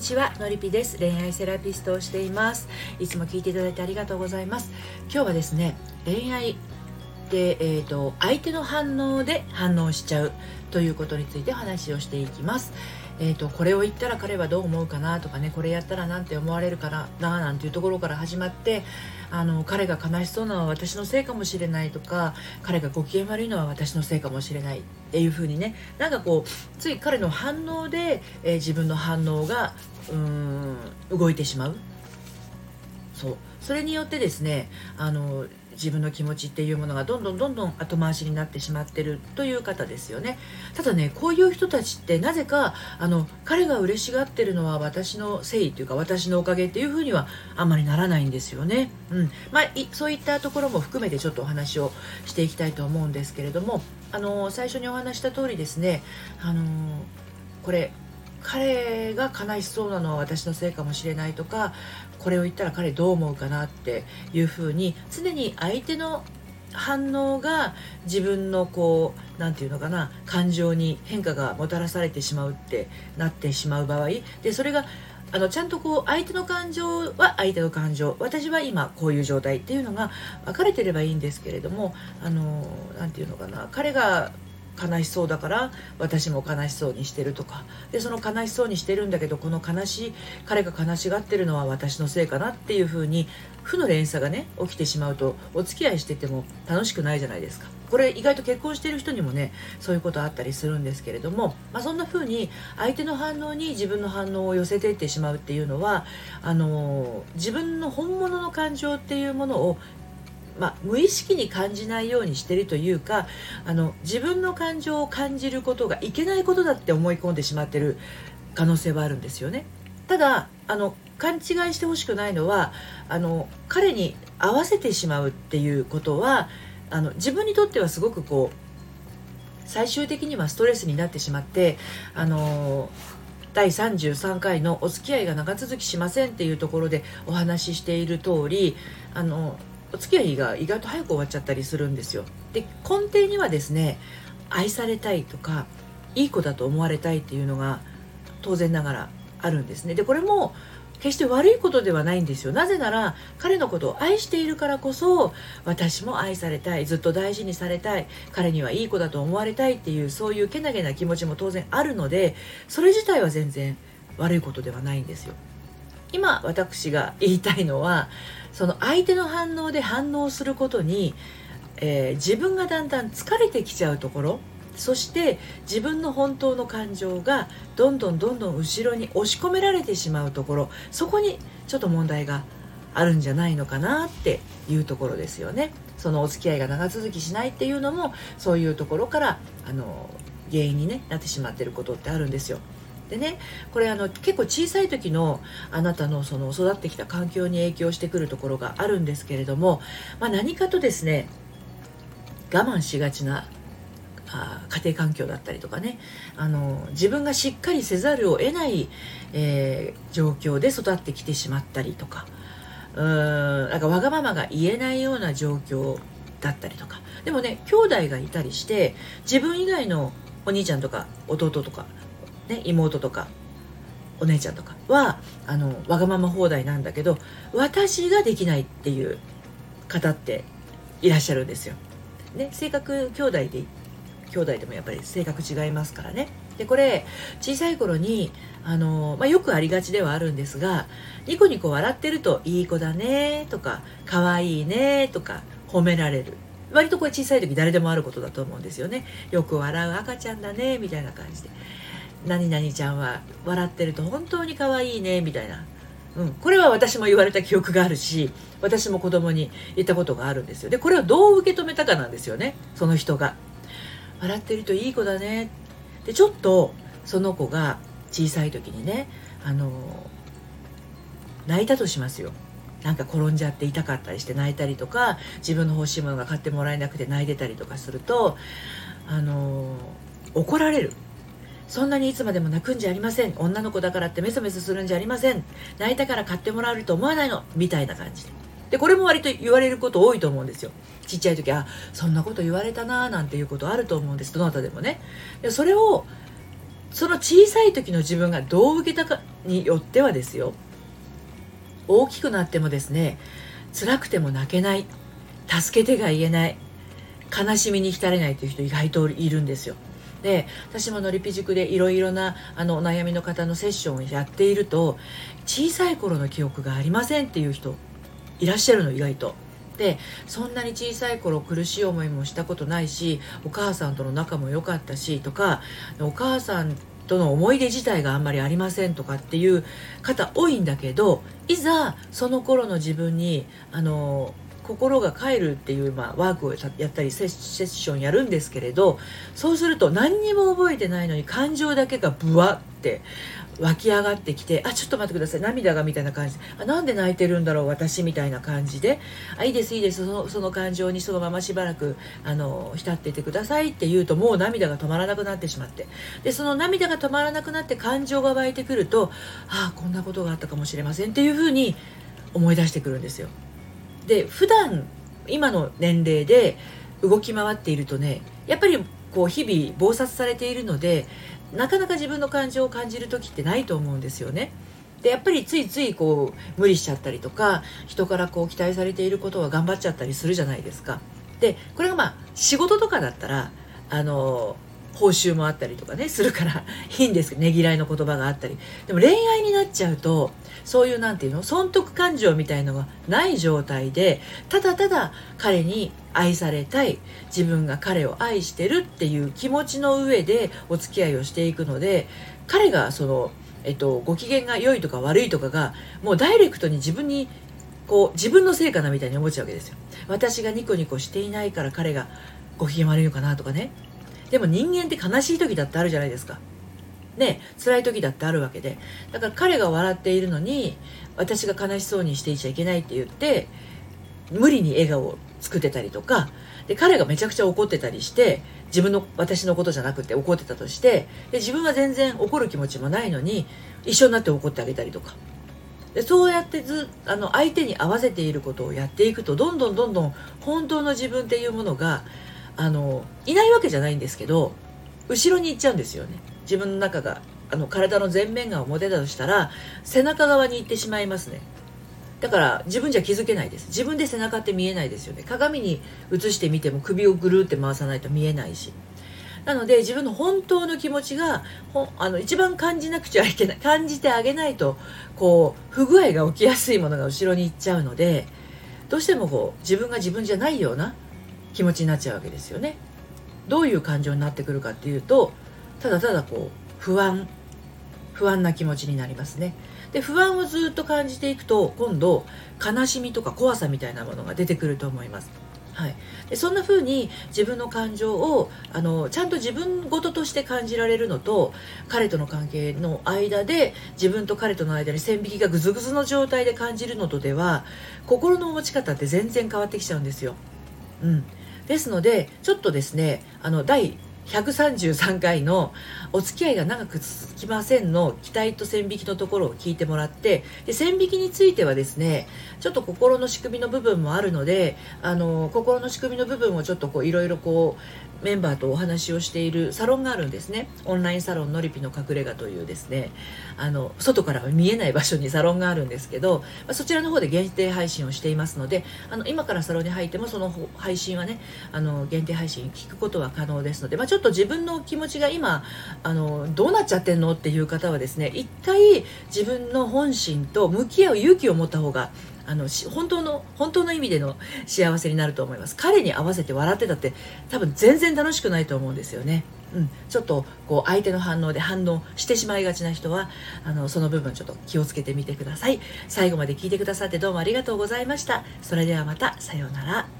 にちはのりぴです。恋愛セラピストをしています。いつも聞いていただいてありがとうございます。今日はですね恋愛で、えーと、相手の反応で反応しちゃうということについてお話をしていきます。えーと、これを言ったら彼はどう思うかなとかねこれやったらなんて思われるかななんていうところから始まってあの彼が悲しそうなのは私のせいかもしれないとか彼がご機嫌悪いのは私のせいかもしれないっていうふうにねなんかこうつい彼の反応で、えー、自分の反応がうん動いてしまう。そう。それによってですねあの自分の気持ちっていうものがどんどんどんどん後回しになってしまってるという方ですよね。ただねこういう人たちってなぜかあの彼が嬉しがってるのは私のせいというか私のおかげっていうふうにはあんまりならないんですよね、うん。まあ、そういったところも含めてちょっとお話をしていきたいと思うんですけれどもあの最初にお話した通りですねあのこれ彼が悲しそうなのは私のせいかもしれないとかこれを言ったら彼どう思うかなっていうふうに常に相手の反応が自分のこう何て言うのかな感情に変化がもたらされてしまうってなってしまう場合でそれがあのちゃんとこう相手の感情は相手の感情私は今こういう状態っていうのが分かれてればいいんですけれどもあの何て言うのかな彼が悲しそうだから私も悲しそうにしてるとか。でその悲しそうにしてるんだけどこの悲しい彼が悲しがってるのは私のせいかなっていうふうに負の連鎖がね起きてしまうとお付き合いしてても楽しくないじゃないですか。これ意外と結婚してる人にもねそういうことあったりするんですけれども、まあ、そんな風に相手の反応に自分の反応を寄せていってしまうっていうのはあの自分の本物の感情っていうものをまあ、無意識に感じないようにしてるというかあの自分の感情を感じることがいけないことだって思い込んでしまってる可能性はあるんですよね。ただあの勘違いしてほしくないのはあの彼に合わせてしまうっていうことはあの自分にとってはすごくこう最終的にはストレスになってしまってあの第33回の「お付き合いが長続きしません」っていうところでお話ししている通りあのお付き合いが意外と早く終わっちゃったりするんですよ。で根底にはですね愛されたいとかいい子だと思われたいっていうのが当然ながらあるんですね。でこれも決して悪いことではないんですよ。なぜなら彼のことを愛しているからこそ私も愛されたいずっと大事にされたい彼にはいい子だと思われたいっていうそういうけなげな気持ちも当然あるのでそれ自体は全然悪いことではないんですよ。今私が言いたいのはその相手の反応で反応することに、えー、自分がだんだん疲れてきちゃうところそして自分の本当の感情がどんどんどんどん後ろに押し込められてしまうところそこにちょっと問題があるんじゃないのかなっていうところですよね。そのお付き合いが長続きしないっていうのもそういうところからあの原因に、ね、なってしまってることってあるんですよ。でねこれあの結構小さい時のあなたのその育ってきた環境に影響してくるところがあるんですけれども、まあ、何かとですね我慢しがちなあ家庭環境だったりとかねあの自分がしっかりせざるを得ない、えー、状況で育ってきてしまったりとかうーんなんかわがままが言えないような状況だったりとか。でもね兄弟がいたりして自分以外のお兄ちゃんとか弟とかね、妹とかお姉ちゃんとかはあのわがまま放題なんだけど私ができないっていう方っていらっしゃるんですよ。ね、性格兄弟で兄弟でもやっぱり性格違いますからね。でこれ小さい頃にあの、まあ、よくありがちではあるんですがニコニコ笑ってると「いい子だね」とか「かわいいね」とか褒められる割とこれ小さい時誰でもあることだと思うんですよねよく笑う赤ちゃんだねみたいな感じで何々ちゃんは笑ってると本当に可愛いねみたいな、うん、これは私も言われた記憶があるし私も子供に言ったことがあるんですよ。でこれをどう受け止めたかなんですよね。その人が笑ってるといい子だねでちょっとその子が小さい時にねあの泣いたとしますよ。なんか転んじゃって痛かったりして泣いたりとか自分の欲しいものが買ってもらえなくて泣いてたりとかするとあの怒られる。そんなにいつまでも泣くんじゃありません。女の子だからってメソメソするんじゃありません。泣いたから買ってもらえると思わないの。みたいな感じ。ででこれも割と言われること多いと思うんですよ。ちっちゃい時あそんなこと言われたなーなんていうことあると思うんです。どなたでもね。でそれをその小さい時の自分がどう受けたかによってはですよ。大きくなってもですね辛くても泣けない。助けてが言えない。悲しみに浸れないという人意外といるんですよ。で私ものりぴ塾でいろいろなあのお悩みの方のセッションをやっていると小さい頃の記憶がありませんっていう人いらっしゃるの意外と。でそんなに小さい頃苦しい思いもしたことないしお母さんとの仲も良かったしとかお母さんとの思い出自体があんまりありませんとかっていう方多いんだけどいざその頃の自分にあの心が帰るっていう、まあ、ワークをやったりセッションやるんですけれどそうすると何にも覚えてないのに感情だけがブワって湧き上がってきてあちょっと待ってください。涙がみたいな感じ。あなんで泣いてるんだろう私みたいな感じで。あいいですいいです。そのその感情にそのまましばらくあの浸っていてくださいって言うともう涙が止まらなくなってしまって。でその涙が止まらなくなって感情が湧いてくるとああこんなことがあったかもしれませんっていうふうに思い出してくるんですよ。で普段今の年齢で動き回っているとねやっぱりこう日々忙殺されているのでなかなか自分の感情を感じる時ってないと思うんですよね。でやっぱりついついこう無理しちゃったりとか人からこう期待されていることは頑張っちゃったりするじゃないですか。でこれがまあ仕事とかだったらあの報酬もあったりとかねするから いいんですけどねぎらいの言葉があったりでも恋愛になっちゃうとそういうなんていうの損得感情みたいのがない状態でただただ彼に愛されたい自分が彼を愛してるっていう気持ちの上でお付き合いをしていくので彼がその、えっと、ご機嫌が良いとか悪いとかがもうダイレクトに自分にこう自分のせいかなみたいに思っちゃうわけですよ。私がニコニコしていないから彼がご機嫌悪いのかなとかねでも人間って悲しい時だってあるじゃないですか。ね、辛い時だってあるわけでだから彼が笑っているのに私が悲しそうにしていちゃいけないって言って無理に笑顔を作ってたりとかで彼がめちゃくちゃ怒ってたりして自分の私のことじゃなくて怒ってたとしてで自分は全然怒る気持ちもないのに一緒になって怒ってあげたりとかでそうやってずあの相手に合わせていることをやっていくとどんどんどんどん本当の自分っていうものがあのいないわけじゃないんですけど後ろに行っちゃうんですよね。自分の中があの体の前面が表だとしたら背中側に行ってしまいますね。だから自分じゃ気づけないです。自分で背中って見えないですよね。鏡に映してみても首をぐるって回さないと見えないし。なので自分の本当の気持ちがほあの一番感じなくちゃいけない感じてあげないとこう不具合が起きやすいものが後ろに行っちゃうのでどうしてもこう自分が自分じゃないような気持ちになっちゃうわけですよね。どういう感情になってくるかっていうとただただこう不安不安な気持ちになりますね。で不安をずっと感じていくと今度悲しみとか怖さみたいなものが出てくると思います。はい、でそんな風に自分の感情をあのちゃんと自分事として感じられるのと彼との関係の間で自分と彼との間に線引きがぐずぐずの状態で感じるのとでは心の持ち方って全然変わってきちゃうんですよ。うん、ですのでちょっとですねあの第133回の「お付き合いが長く続きません」の期待と線引きのところを聞いてもらってで線引きについてはですねちょっと心の仕組みの部分もあるのであの心の仕組みの部分をちょっといろいろこうメンバーとお話をしているサロンがあるんですね。オンラインサロンのりぴの隠れ家というですねあの外からは見えない場所にサロンがあるんですけど、そちらの方で限定配信をしていますのであの今からサロンに入ってもその配信はねあの限定配信聞くことは可能ですので、まあ、ちょっと自分の気持ちが今あのどうなっちゃってんのっていう方はですね一回自分の本心と向き合う勇気を持った方があの本当の本当の意味での幸せになると思います。彼に合わせて笑ってたって多分全然楽しくないと思うんですよね。うん、ちょっとこう相手の反応で反応してしまいがちな人はあのその部分ちょっと気をつけてみてください。最後まで聞いてくださってどうもありがとうございました。それではまたさようなら。